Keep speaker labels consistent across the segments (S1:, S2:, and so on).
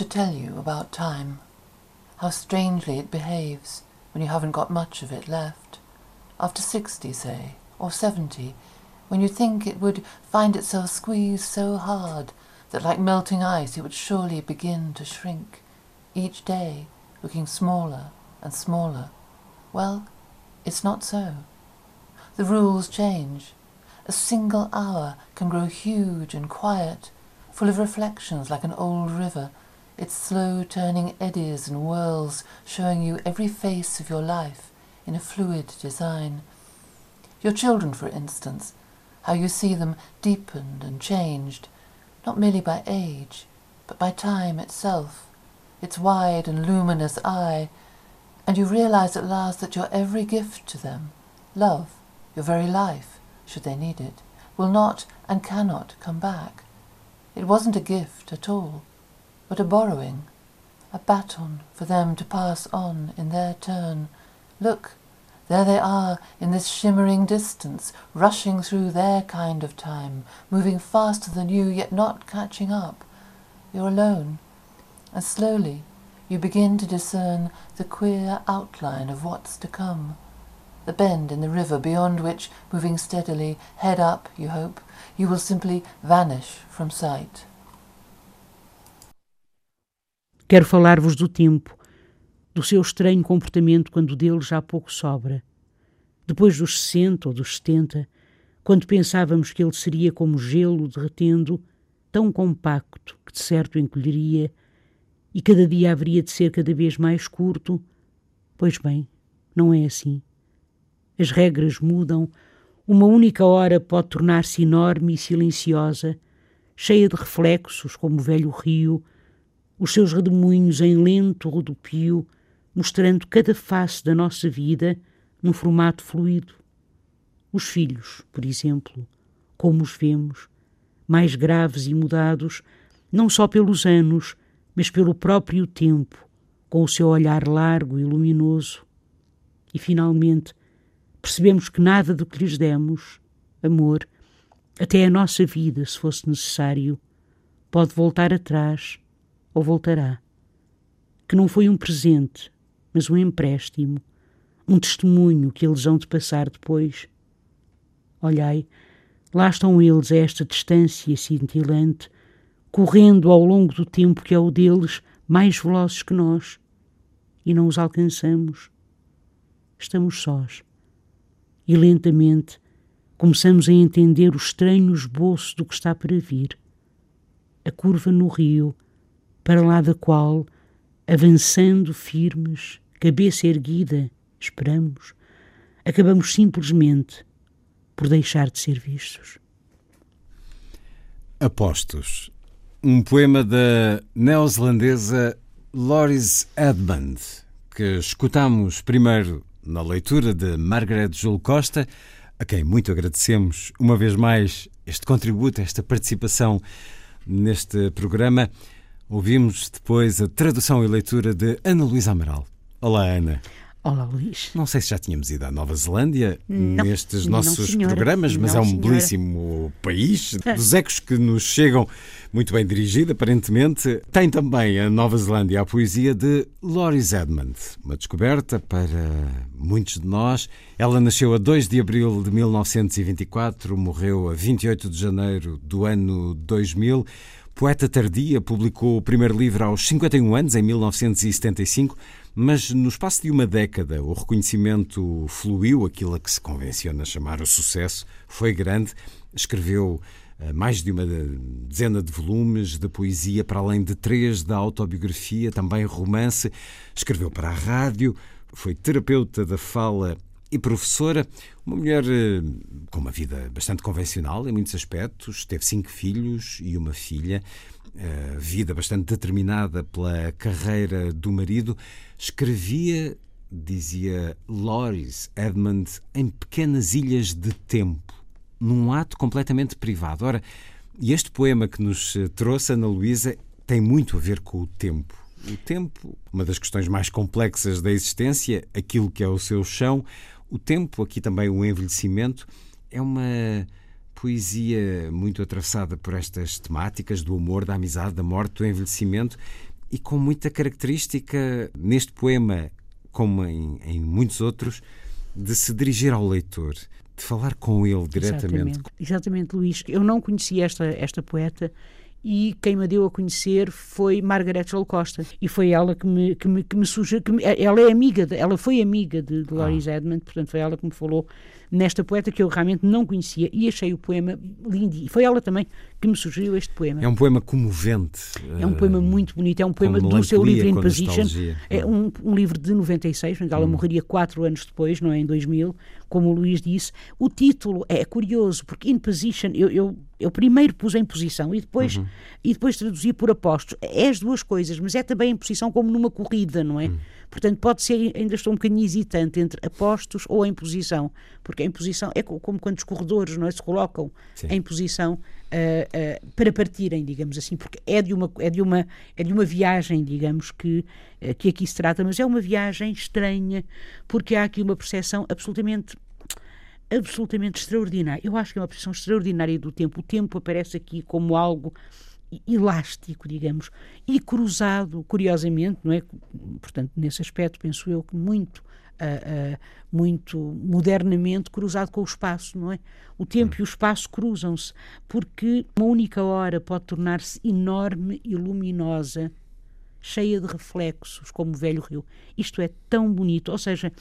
S1: To tell you about time, how strangely it behaves when you haven't got much of it left. After sixty, say, or seventy, when you think it would find itself squeezed so hard that like melting ice it would surely begin to shrink, each day looking smaller and smaller. Well, it's not so. The rules change. A single hour can grow huge and quiet, full of reflections like an old river, its slow turning eddies and whirls showing you every face of your life in a fluid design. Your children, for instance, how you see them deepened and changed, not merely by age, but by time itself, its wide and luminous eye, and you realize at last that your every gift to them, love, your very life, should they need it, will not and cannot come back. It wasn't a gift at all, but a borrowing, a baton for them to pass on in their turn. Look, there they are in this shimmering distance, rushing through their kind of time, moving faster than you, yet not catching up. You're alone, and slowly you begin to discern the queer outline of what's to come. The bend in the river beyond which, moving steadily, head up, you hope, you will simply vanish from sight.
S2: Quero falar-vos do tempo, do seu estranho comportamento quando dele já pouco sobra. Depois dos 60 ou dos 70, quando pensávamos que ele seria como gelo derretendo, tão compacto que de certo encolheria, e cada dia haveria de ser cada vez mais curto, pois bem, não é assim. As regras mudam, uma única hora pode tornar-se enorme e silenciosa, cheia de reflexos como o velho rio, os seus redemoinhos em lento rodopio, mostrando cada face da nossa vida num formato fluido. Os filhos, por exemplo, como os vemos, mais graves e mudados, não só pelos anos, mas pelo próprio tempo, com o seu olhar largo e luminoso. E, finalmente, percebemos que nada do que lhes demos, amor, até a nossa vida, se fosse necessário, pode voltar atrás ou voltará. Que não foi um presente, mas um empréstimo, um testemunho que eles hão de passar depois. Olhai, lá estão eles a esta distância cintilante, correndo ao longo do tempo que é o deles, mais velozes que nós, e não os alcançamos. Estamos sós. E lentamente começamos a entender o estranho esboço do que está para vir. A curva no rio, para lá da qual, avançando firmes, cabeça erguida, esperamos, acabamos simplesmente por deixar de ser vistos.
S3: Apostos. Um poema da neozelandesa Loris Edmund, que escutamos primeiro na leitura de Margaret Jul Costa, a quem muito agradecemos uma vez mais este contributo, esta participação neste programa. Ouvimos depois a tradução e leitura de Ana Luísa Amaral. Olá, Ana.
S2: Olá, Luís.
S3: Não sei se já tínhamos ido à Nova Zelândia
S2: não,
S3: nestes
S2: não,
S3: nossos
S2: senhora.
S3: programas, mas
S2: não,
S3: é um
S2: senhora.
S3: belíssimo país, dos ecos que nos chegam, muito bem dirigido, aparentemente. Tem também a Nova Zelândia a poesia de Loris Edmund, uma descoberta para muitos de nós. Ela nasceu a 2 de abril de 1924, morreu a 28 de janeiro do ano 2000. Poeta tardia, publicou o primeiro livro aos 51 anos, em 1975, mas no espaço de uma década o reconhecimento fluiu, aquilo a que se convenciona chamar o sucesso, foi grande. Escreveu mais de uma dezena de volumes de poesia, para além de três da autobiografia, também romance. Escreveu para a rádio, foi terapeuta da fala e professora, uma mulher eh, com uma vida bastante convencional em muitos aspectos, teve cinco filhos e uma filha, eh, vida bastante determinada pela carreira do marido, escrevia, dizia Loris Edmund, em pequenas ilhas de tempo, num ato completamente privado. Ora, e este poema que nos eh, trouxe, Ana Luísa, tem muito a ver com o tempo. O tempo, uma das questões mais complexas da existência, aquilo que é o seu chão, o tempo, aqui também o envelhecimento, é uma poesia muito atravessada por estas temáticas do amor, da amizade, da morte, do envelhecimento e com muita característica neste poema, como em, em muitos outros, de se dirigir ao leitor, de falar com ele diretamente.
S2: Exatamente, Exatamente Luís. Eu não conhecia esta, esta poeta e quem me deu a conhecer foi Margaret Joel Costa e foi ela que me que me, que me sugeriu que me, ela é amiga de, ela foi amiga de Dolores ah. Edmond portanto foi ela que me falou nesta poeta que eu realmente não conhecia e achei o poema lindo e foi ela também que me sugeriu este poema
S3: é um poema comovente
S2: é um poema muito bonito é um poema do seu livro In Position é um, um, livro de 96 ela hum. morreria quatro anos depois não é em 2000 como o Luís disse o título é curioso porque In Position eu, eu eu primeiro pus em posição e depois, uhum. e depois traduzi por apostos. É as duas coisas, mas é também em posição como numa corrida, não é? Uhum. Portanto, pode ser, ainda estou um bocadinho hesitante entre apostos ou em posição, porque em posição é como quando os corredores não é, se colocam Sim. em posição uh, uh, para partirem, digamos assim, porque é de uma, é de uma, é de uma viagem, digamos, que, uh, que aqui se trata, mas é uma viagem estranha, porque há aqui uma percepção absolutamente absolutamente extraordinária. Eu acho que é uma percepção extraordinária do tempo. O tempo aparece aqui como algo elástico, digamos, e cruzado, curiosamente, não é? Portanto, nesse aspecto, penso eu que muito, uh, uh, muito modernamente cruzado com o espaço, não é? O tempo e o espaço cruzam-se, porque uma única hora pode tornar-se enorme e luminosa cheia de reflexos, como o velho rio. Isto é tão bonito. Ou seja,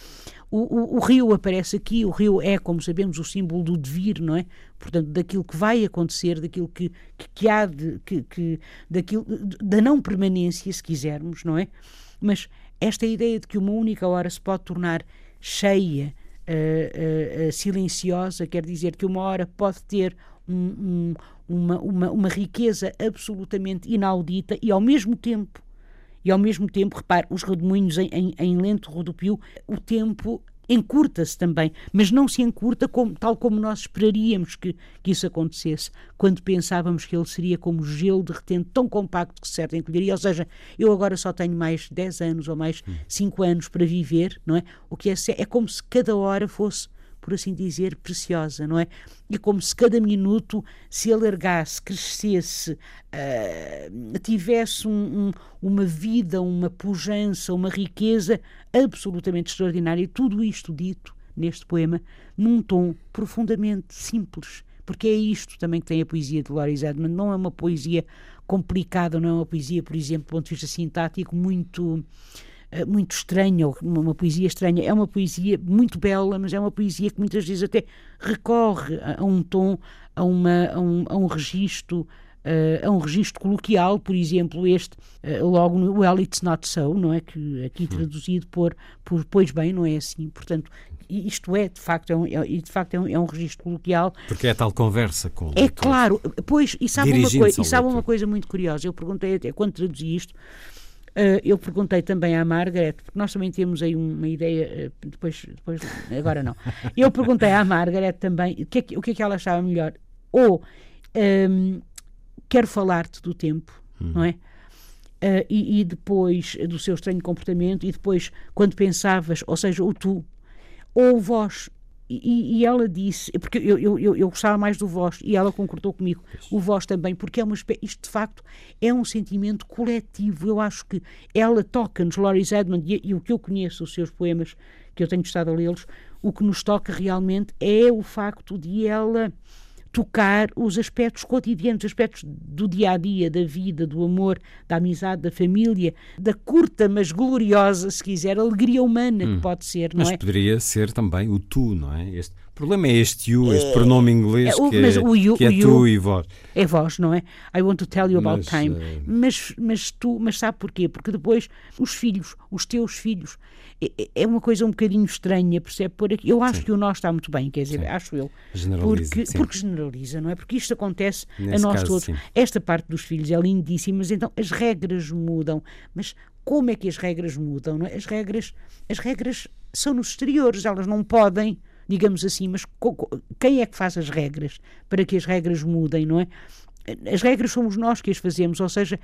S2: o, o, o, rio aparece aqui, o rio é, como sabemos, o símbolo do devir, não é? Portanto, daquilo que vai acontecer, daquilo que, que, que há de. Que, que, daquilo, da não permanência, se quisermos, não é? Mas esta ideia de que uma única hora se pode tornar cheia, uh, uh, silenciosa, quer dizer que uma hora pode ter um, um, uma, uma, uma riqueza absolutamente inaudita e, ao mesmo tempo, e ao mesmo tempo, repare, os redemoinhos em, em, em lento rodopio, o tempo encurta-se também, mas não se encurta como, tal como nós esperaríamos que, que isso acontecesse, quando pensávamos que ele seria como gelo derretendo, tão compacto que certo encolheria. Ou seja, eu agora só tenho mais 10 anos ou mais 5 anos para viver, não é? O que é, é como se cada hora fosse por assim dizer, preciosa, não é? E como se cada minuto se alargasse, crescesse, uh, tivesse um, um, uma vida, uma pujança, uma riqueza absolutamente extraordinária. E tudo isto dito neste poema num tom profundamente simples, porque é isto também que tem a poesia de Loris Edmond. Não é uma poesia complicada, não é uma poesia, por exemplo, do ponto de vista sintático, muito muito estranha, ou uma poesia estranha. É uma poesia muito bela, mas é uma poesia que muitas vezes até recorre a, um tom, a, uma, a, um, a um registro. Uh, a um registro coloquial, por exemplo, este, uh, logo no Well, It's Not So, não é? Que aqui traduzido por, por Pois Bem, não é assim. Portanto, isto é, de facto, é um, é, de facto é um, é um registro coloquial.
S3: Porque é tal conversa com o
S2: É claro, pois, e sabe, uma, coi e sabe uma coisa muito curiosa, eu perguntei até quando traduzi isto, eu perguntei também à Margaret, porque nós também temos aí uma ideia, uh, depois, depois, agora não. Eu perguntei à Margaret também o que, é que, o que é que ela achava melhor. Ou um, quero falar-te do tempo, hum. não é? Uh, e, e, depois do seu estranho comportamento, e depois quando pensavas, ou seja, o tu, ou vós, e, e, ela disse, porque eu, eu, eu, gostava mais do vós, e ela concordou comigo, o vós também, porque é uma isto de facto é um sentimento coletivo. Eu acho que ela toca-nos, Loris Edmond, e, e, o que eu conheço, os seus poemas, que eu tenho estado a lê-los, o que nos toca realmente é o facto de ela tocar os aspectos cotidianos, aspectos do dia a dia, da vida, do amor, da amizade, da família, da curta mas gloriosa, se quiser, alegria humana hum. que pode ser, não
S3: mas
S2: é?
S3: Mas poderia ser também o tu, não é? Este, problema é este you, este pronome inglês
S2: é, o-
S3: que,
S2: mas
S3: é,
S2: o you-
S3: que é
S2: o you-
S3: tu e vós.
S2: É vós, não é? I want to tell you about
S3: Mas,
S2: time.
S3: eh,
S2: Mas, mas tu, mas sabe porquê? Porque depois os filhos, os teus filhos, é- é- é uma coisa um bocadinho estranha, percebe? Por aqui. Eu acho que o nosso está muito bem, quer dizer, acho eu.
S3: Generaliza,
S2: Porque,
S3: sim.
S2: porque generaliza, não é? Porque isto acontece a
S3: Nesse
S2: nós
S3: caso,
S2: todos.
S3: sim.
S2: Esta parte dos filhos é lindíssima, mas então as regras mudam. Mas como é que as regras mudam? Não é? As regras, as regras são nos exteriores, elas não podem, digamos assim, mas quem é que faz as regras para que as regras mudem, não é? As regras somos nós que as fazemos, ou seja,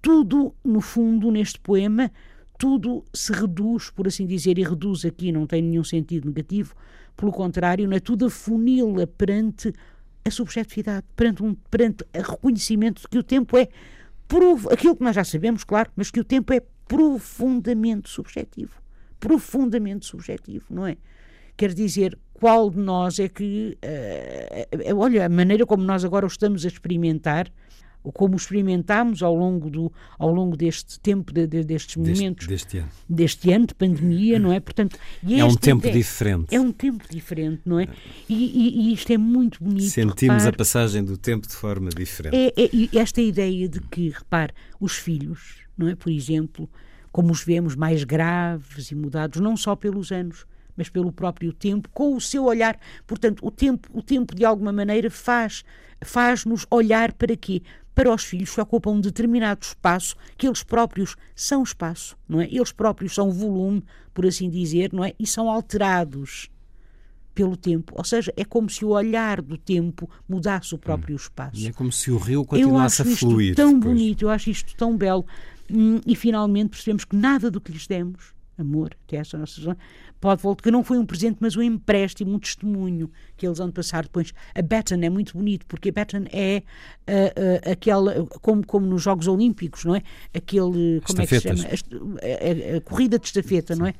S2: tudo, no fundo, neste poema, tudo se reduz, por assim dizer, e reduz aqui, não tem nenhum sentido negativo, pelo contrário, não é? tudo afunila perante a subjetividade, perante, um, perante o reconhecimento de que o tempo é aquilo que nós já sabemos, claro, mas que o tempo é profundamente subjetivo. Profundamente subjetivo, não é? Quer dizer, qual de nós é que. eh, olha, a maneira como nós agora o estamos a experimentar, ou como experimentámos ao longo, do, ao longo deste tempo, de- de- destes
S3: Deste,
S2: momentos,
S3: deste ano.
S2: deste ano de pandemia, não é? Portanto,
S3: É um tempo
S2: ideia-
S3: diferente.
S2: É um tempo diferente, não é? E, e- e isto é muito bonito.
S3: Sentimos a
S2: repare.
S3: passagem do tempo de forma diferente.
S2: É, é- e esta ideia de que, repare, os filhos, não é? Por exemplo, como os vemos mais graves e mudados, não só pelos anos, mas pelo próprio tempo, com o seu olhar. Portanto, o tempo, o tempo de alguma maneira faz faz-nos olhar para quê? Para os filhos que ocupam um determinado espaço, que eles próprios são espaço, não é? Eles próprios são volume, por assim dizer, não é? E são alterados pelo tempo. Ou seja, é como se o olhar do tempo mudasse o próprio espaço.
S3: E é como se o rio
S2: Eu
S3: continuasse
S2: acho
S3: a
S2: isto
S3: fluir.
S2: tão
S3: depois.
S2: bonito, eu acho isto tão belo. Hum, E finalmente percebemos que nada do que lhes demos, amor, até essa nossa zona, pode voltar, que não foi um presente, mas um empréstimo, um testemunho que eles vão passar depois. A baton é muito bonito, porque a baton é ah, ah, aquela, como, como nos Jogos Olímpicos, não é? Aquele, como é que se
S3: Estafetas.
S2: chama? A A, a- a corrida de estafeta, não é?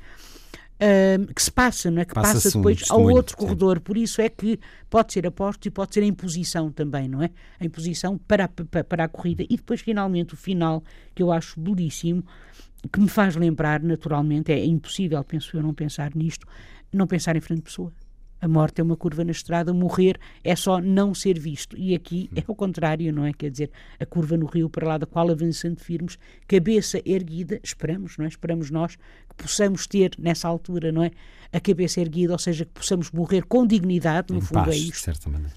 S2: Que se passa, não é? Que passa
S3: um
S2: depois ao
S3: testemunho,
S2: outro
S3: sim.
S2: corredor. Por isso é que pode ser aposto e pode ser em posição também, não é? Em posição para a, pa- para a corrida. E depois, finalmente, o final, que eu acho belíssimo, que me faz lembrar, naturalmente, é impossível, penso eu, não pensar nisto, não pensar em frente pessoa. A morte é uma curva na estrada, morrer é só não ser visto. E aqui é o contrário, não é? Quer dizer, a curva no rio para lá da qual avançando firmes, cabeça erguida, esperamos, não é? Esperamos nós que possamos ter nessa altura, não é? A cabeça erguida, ou seja, que possamos morrer com dignidade, no
S3: Em
S2: fundo
S3: paz,
S2: é isto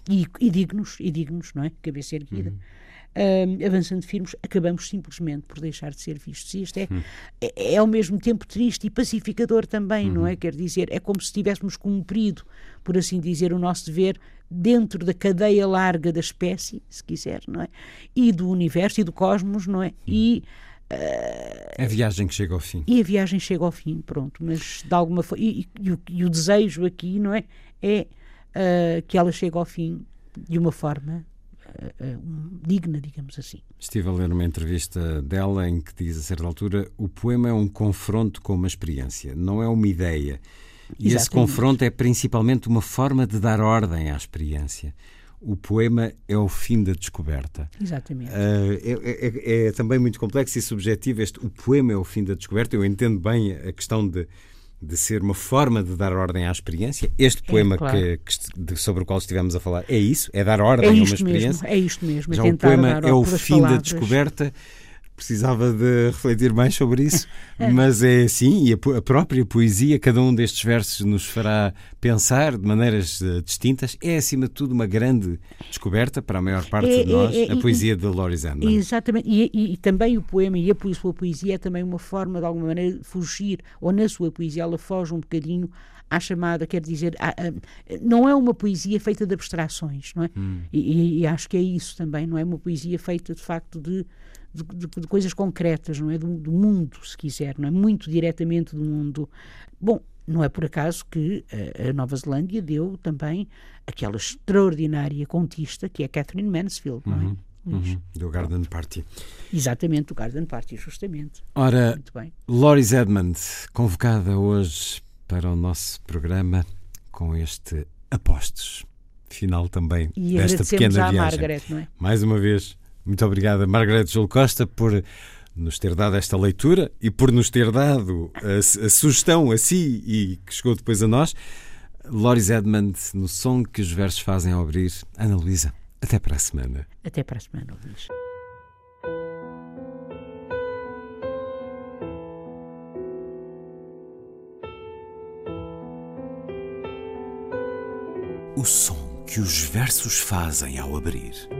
S2: e, e dignos, e dignos, não é? Cabeça erguida. Ahm, avançando firmes, acabamos simplesmente por deixar de ser vistos. E isto é, é, é ao mesmo tempo triste e pacificador também, não é? Quer dizer, é como se tivéssemos cumprido, por assim dizer, o nosso dever dentro da cadeia larga da espécie, se quiser, não é? E do universo e do cosmos, não é? E
S3: É a viagem que chega ao fim.
S2: e a viagem chega ao fim, pronto, mas de alguma forma. E, e- e o, e desejo aqui, não é? É ah, que ela chegue ao fim de uma forma ah, ah, um- digna, digamos assim.
S3: Estive a ler uma entrevista dela em que diz, a certa altura, o poema é um confronto com uma experiência, não é uma ideia. E esse
S2: Exatamente.
S3: confronto é principalmente uma forma de dar ordem à experiência. O poema é o fim da descoberta.
S2: Exatamente.
S3: Ah, é, é- é também muito complexo e subjetivo. Este, o poema é o fim da descoberta. Eu entendo bem a questão de, de ser uma forma de dar ordem à experiência. Este poema
S2: claro.
S3: que, que sobre o qual estivemos a falar é isso: é dar ordem
S2: É
S3: a uma
S2: isto mesmo,
S3: experiência.
S2: é isto mesmo.
S3: Já
S2: é
S3: o
S2: tentar
S3: poema é o fim da
S2: palavras.
S3: descoberta. Precisava de refletir mais sobre isso, mas é assim, e a, própria poesia, cada um destes versos nos fará pensar de maneiras eh, distintas. É, acima de tudo, uma grande descoberta para a maior parte
S2: É,
S3: de nós,
S2: é, é,
S3: a poesia de Loris Andman.
S2: Exatamente, e, e- e também o poema e a sua poesia é também uma forma, de alguma maneira, de fugir, ou na sua poesia ela foge um bocadinho à chamada, quer dizer, à- à- não é uma poesia feita de abstrações, não é? E, e- e acho que é isso também, não é uma poesia feita de facto de, de, de- de coisas concretas, não é? Do, do mundo, se quiser, não é? Muito diretamente do mundo. Bom, não é por acaso que eh, a Nova Zelândia deu também aquela extraordinária contista que é Catherine Mansfield, não é? Luís?
S3: Uhum, do Garden Party.
S2: Exatamente, o Garden Party, justamente.
S3: Ora,
S2: Muito bem.
S3: Loris Edmond, convocada hoje para o nosso programa com este Apostos. Final também
S2: E
S3: desta pequena viagem.
S2: Margaret, não é?
S3: Mais uma vez, muito obrigada, Margarete Júlio Costa, por nos ter dado esta leitura e por nos ter dado a, a sugestão a si e que chegou depois a nós. Loris Edmond, no som que os versos fazem ao abrir. Ana Luísa, até para a semana.
S2: Até para a semana, Luís.
S4: O som que os versos fazem ao abrir.